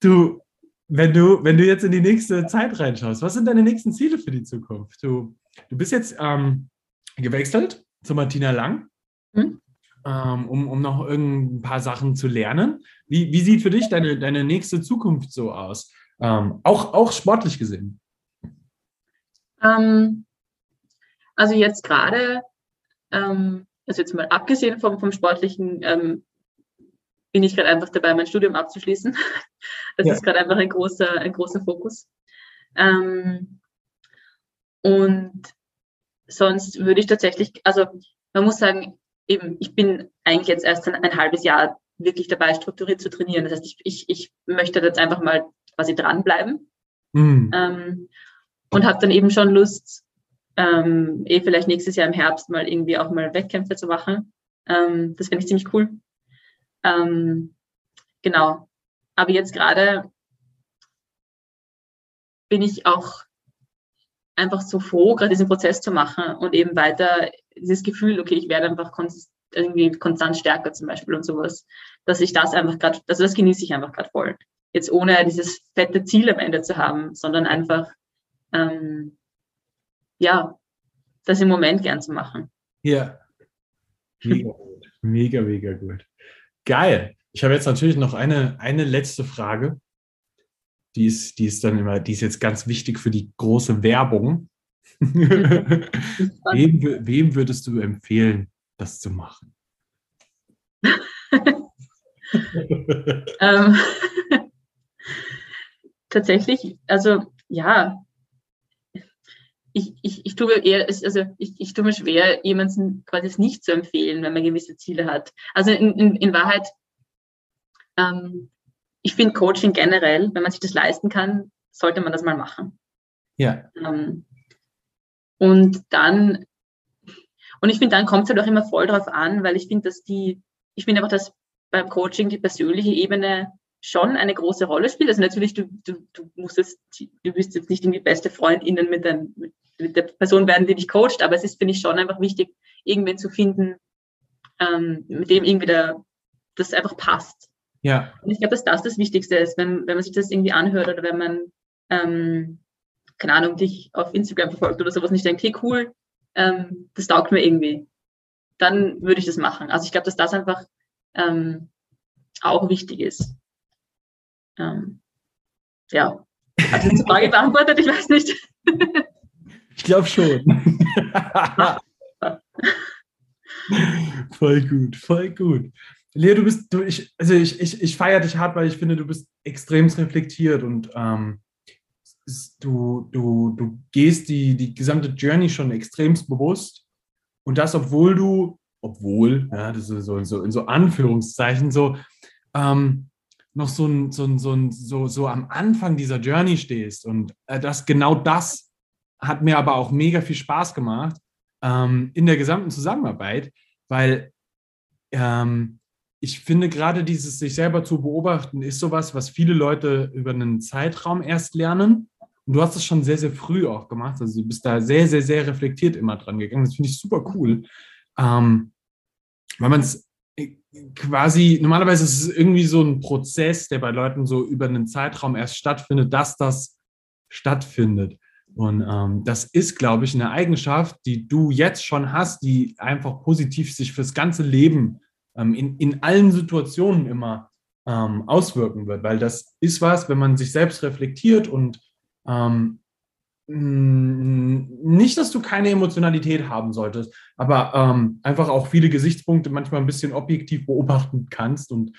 Du, wenn du, wenn du jetzt in die nächste Zeit reinschaust, was sind deine nächsten Ziele für die Zukunft? Du, du bist jetzt ähm, gewechselt zu Martina Lang, hm? ähm, um, um noch ein paar Sachen zu lernen. Wie, wie sieht für dich deine, deine nächste Zukunft so aus? Ähm, auch, auch sportlich gesehen. Ähm, also jetzt gerade, ähm, also jetzt mal abgesehen vom, vom sportlichen, ähm, bin ich gerade einfach dabei, mein Studium abzuschließen. [LAUGHS] Das ja. ist gerade einfach ein großer, ein großer Fokus. Ähm, und sonst würde ich tatsächlich, also man muss sagen, eben, ich bin eigentlich jetzt erst ein, ein halbes Jahr wirklich dabei, strukturiert zu trainieren. Das heißt, ich, ich, ich möchte jetzt einfach mal quasi dranbleiben. Mhm. Ähm, und habe dann eben schon Lust, ähm, eh vielleicht nächstes Jahr im Herbst mal irgendwie auch mal Wettkämpfe zu machen. Ähm, das finde ich ziemlich cool. Ähm, genau. Aber jetzt gerade bin ich auch einfach so froh, gerade diesen Prozess zu machen und eben weiter dieses Gefühl, okay, ich werde einfach konstant, irgendwie konstant stärker zum Beispiel und sowas, dass ich das einfach gerade, also das genieße ich einfach gerade voll. Jetzt ohne dieses fette Ziel am Ende zu haben, sondern einfach, ähm, ja, das im Moment gern zu machen. Ja. Mega gut. Mega, mega gut. Geil. Ich habe jetzt natürlich noch eine, eine letzte Frage die ist, die ist dann immer, die ist jetzt ganz wichtig für die große Werbung. [LAUGHS] wem, wem würdest du empfehlen, das zu machen? [LAUGHS] ähm, [LAUGHS] tatsächlich, also ja, ich, ich, ich tue mir eher, also ich, ich tue mir schwer, jemanden quasi es nicht zu empfehlen, wenn man gewisse Ziele hat. Also in, in, in Wahrheit ähm, ich finde Coaching generell, wenn man sich das leisten kann, sollte man das mal machen. Ja. Ähm, und dann, und ich finde, dann kommt es halt auch immer voll drauf an, weil ich finde, dass die, ich finde einfach, dass beim Coaching die persönliche Ebene schon eine große Rolle spielt. Also natürlich, du, du, du musst jetzt, du wirst jetzt nicht irgendwie beste FreundInnen mit, dein, mit der Person werden, die dich coacht, aber es ist, finde ich, schon einfach wichtig, irgendwen zu finden, ähm, mit dem irgendwie der, das einfach passt. Ja. Und ich glaube, dass das das Wichtigste ist, wenn, wenn man sich das irgendwie anhört oder wenn man, ähm, keine Ahnung, dich auf Instagram verfolgt oder sowas und ich denke, hey cool, ähm, das taugt mir irgendwie, dann würde ich das machen. Also ich glaube, dass das einfach ähm, auch wichtig ist. Ähm, ja. Hat die Frage beantwortet? Ich weiß nicht. [LAUGHS] ich glaube schon. [LAUGHS] voll gut, voll gut. Lea, du bist, du, ich, also ich, ich, ich feiere dich hart, weil ich finde, du bist extrem reflektiert und ähm, du, du, du gehst die, die gesamte Journey schon extremst bewusst. Und das, obwohl du, obwohl, ja, das ist so, so in so Anführungszeichen, so ähm, noch so, ein, so, ein, so, ein, so, so am Anfang dieser Journey stehst. Und äh, das genau das hat mir aber auch mega viel Spaß gemacht ähm, in der gesamten Zusammenarbeit, weil ähm, ich finde gerade dieses sich selber zu beobachten ist sowas, was viele Leute über einen Zeitraum erst lernen. Und du hast das schon sehr, sehr früh auch gemacht. Also du bist da sehr, sehr, sehr reflektiert immer dran gegangen. Das finde ich super cool. Ähm, weil man es äh, quasi, normalerweise ist es irgendwie so ein Prozess, der bei Leuten so über einen Zeitraum erst stattfindet, dass das stattfindet. Und ähm, das ist, glaube ich, eine Eigenschaft, die du jetzt schon hast, die einfach positiv sich fürs ganze Leben ähm, in, in allen Situationen immer ähm, auswirken wird, weil das ist was, wenn man sich selbst reflektiert und ähm, nicht, dass du keine Emotionalität haben solltest, aber ähm, einfach auch viele Gesichtspunkte manchmal ein bisschen objektiv beobachten kannst und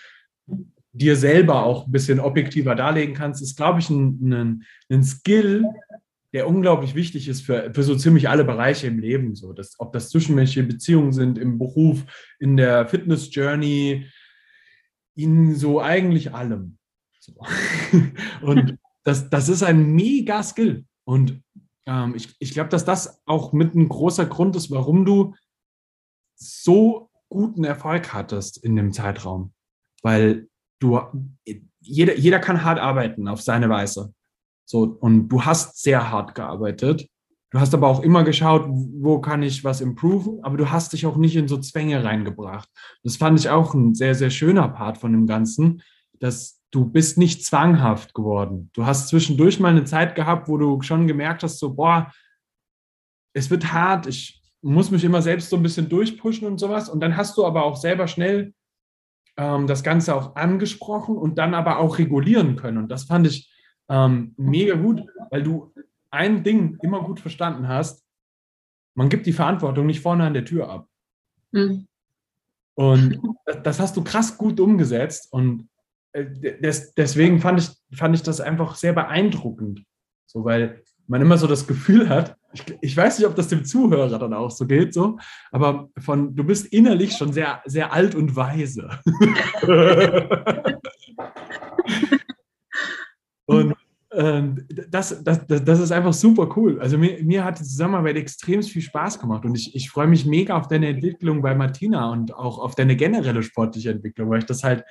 dir selber auch ein bisschen objektiver darlegen kannst, ist, glaube ich, ein, ein, ein Skill, der unglaublich wichtig ist für, für so ziemlich alle Bereiche im Leben. So, dass, ob das zwischenmenschliche Beziehungen sind, im Beruf, in der Fitness-Journey, in so eigentlich allem. So. [LAUGHS] Und das, das ist ein mega Skill. Und ähm, ich, ich glaube, dass das auch mit ein großer Grund ist, warum du so guten Erfolg hattest in dem Zeitraum. Weil du, jeder, jeder kann hart arbeiten auf seine Weise. So, und du hast sehr hart gearbeitet. Du hast aber auch immer geschaut, wo kann ich was improven, aber du hast dich auch nicht in so Zwänge reingebracht. Das fand ich auch ein sehr, sehr schöner Part von dem Ganzen, dass du bist nicht zwanghaft geworden. Du hast zwischendurch mal eine Zeit gehabt, wo du schon gemerkt hast, so, boah, es wird hart, ich muss mich immer selbst so ein bisschen durchpushen und sowas. Und dann hast du aber auch selber schnell ähm, das Ganze auch angesprochen und dann aber auch regulieren können. Und das fand ich ähm, mega gut, weil du ein Ding immer gut verstanden hast. Man gibt die Verantwortung nicht vorne an der Tür ab. Mhm. Und das hast du krass gut umgesetzt. Und äh, des, deswegen fand ich, fand ich das einfach sehr beeindruckend. So, weil man immer so das Gefühl hat, ich, ich, weiß nicht, ob das dem Zuhörer dann auch so geht, so, aber von du bist innerlich schon sehr, sehr alt und weise. [LAUGHS] und ähm, das, das, das ist einfach super cool. Also mir, mir hat die Zusammenarbeit extrem viel Spaß gemacht und ich, ich freue mich mega auf deine Entwicklung bei Martina und auch auf deine generelle sportliche Entwicklung, weil ich das halt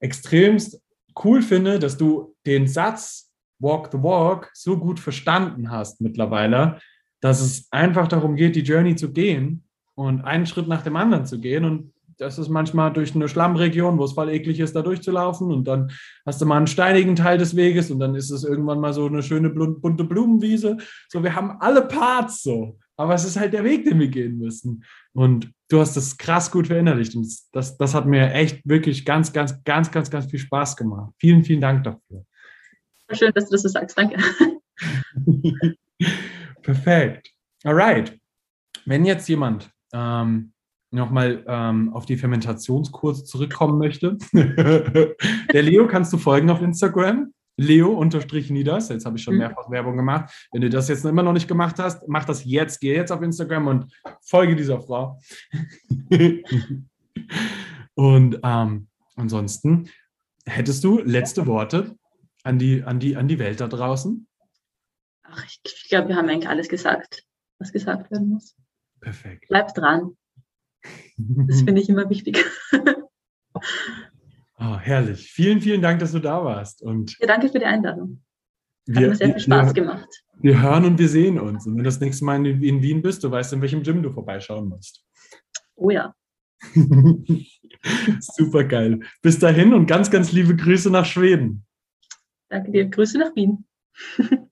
extremst cool finde, dass du den Satz Walk the Walk so gut verstanden hast mittlerweile, dass es einfach darum geht, die Journey zu gehen und einen Schritt nach dem anderen zu gehen. Und das ist manchmal durch eine Schlammregion, wo es voll eklig ist, da durchzulaufen. Und dann hast du mal einen steinigen Teil des Weges und dann ist es irgendwann mal so eine schöne bunte Blumenwiese. So, wir haben alle Parts so. Aber es ist halt der Weg, den wir gehen müssen. Und du hast das krass gut verinnerlicht. Und das, das hat mir echt wirklich ganz, ganz, ganz, ganz, ganz viel Spaß gemacht. Vielen, vielen Dank dafür. Schön, dass du das so sagst. Danke. [LAUGHS] Perfekt. Alright. Wenn jetzt jemand ähm, nochmal ähm, auf die Fermentationskurse zurückkommen möchte, [LAUGHS] der Leo kannst du folgen auf Instagram. Leo-Nieders. Jetzt habe ich schon mhm. mehrfach Werbung gemacht. Wenn du das jetzt immer noch nicht gemacht hast, mach das jetzt. Geh jetzt auf Instagram und folge dieser Frau. [LAUGHS] und ähm, ansonsten hättest du letzte Worte an die, an die, an die Welt da draußen? Ach, ich, ich glaube, wir haben eigentlich alles gesagt, was gesagt werden muss. Perfekt. Bleib dran. Das finde ich [LAUGHS] immer wichtig. Oh, herrlich. Vielen, vielen Dank, dass du da warst. Und ja, danke für die Einladung. Hat wir, mir sehr viel Spaß wir, gemacht. Wir hören und wir sehen uns. Und wenn du das nächste Mal in, in Wien bist, du weißt, in welchem Gym du vorbeischauen musst. Oh ja. [LAUGHS] Super geil. Bis dahin und ganz, ganz liebe Grüße nach Schweden. Danke dir. Grüße nach Wien. [LAUGHS]